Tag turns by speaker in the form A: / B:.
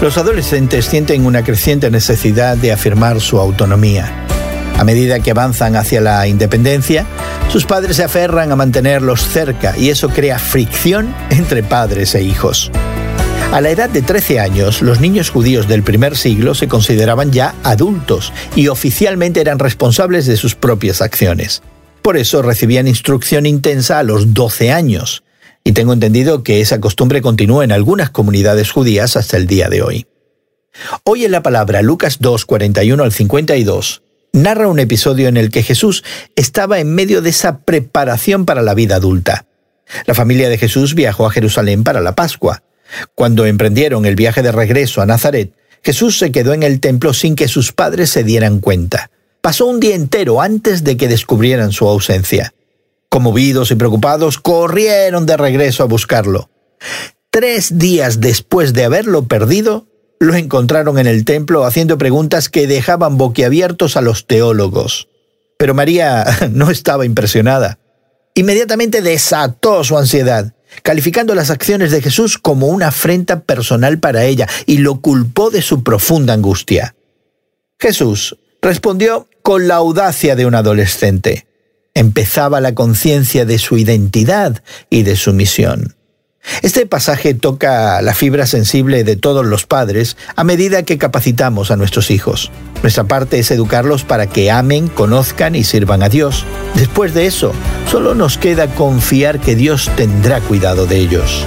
A: Los adolescentes sienten una creciente necesidad de afirmar su autonomía. A medida que avanzan hacia la independencia, sus padres se aferran a mantenerlos cerca y eso crea fricción entre padres e hijos. A la edad de 13 años, los niños judíos del primer siglo se consideraban ya adultos y oficialmente eran responsables de sus propias acciones. Por eso recibían instrucción intensa a los 12 años. Y tengo entendido que esa costumbre continúa en algunas comunidades judías hasta el día de hoy. Hoy en la palabra Lucas 2, 41 al 52 narra un episodio en el que Jesús estaba en medio de esa preparación para la vida adulta. La familia de Jesús viajó a Jerusalén para la Pascua. Cuando emprendieron el viaje de regreso a Nazaret, Jesús se quedó en el templo sin que sus padres se dieran cuenta. Pasó un día entero antes de que descubrieran su ausencia. Conmovidos y preocupados, corrieron de regreso a buscarlo. Tres días después de haberlo perdido, lo encontraron en el templo haciendo preguntas que dejaban boquiabiertos a los teólogos. Pero María no estaba impresionada. Inmediatamente desató su ansiedad, calificando las acciones de Jesús como una afrenta personal para ella y lo culpó de su profunda angustia. Jesús respondió con la audacia de un adolescente empezaba la conciencia de su identidad y de su misión. Este pasaje toca la fibra sensible de todos los padres a medida que capacitamos a nuestros hijos. Nuestra parte es educarlos para que amen, conozcan y sirvan a Dios. Después de eso, solo nos queda confiar que Dios tendrá cuidado de ellos.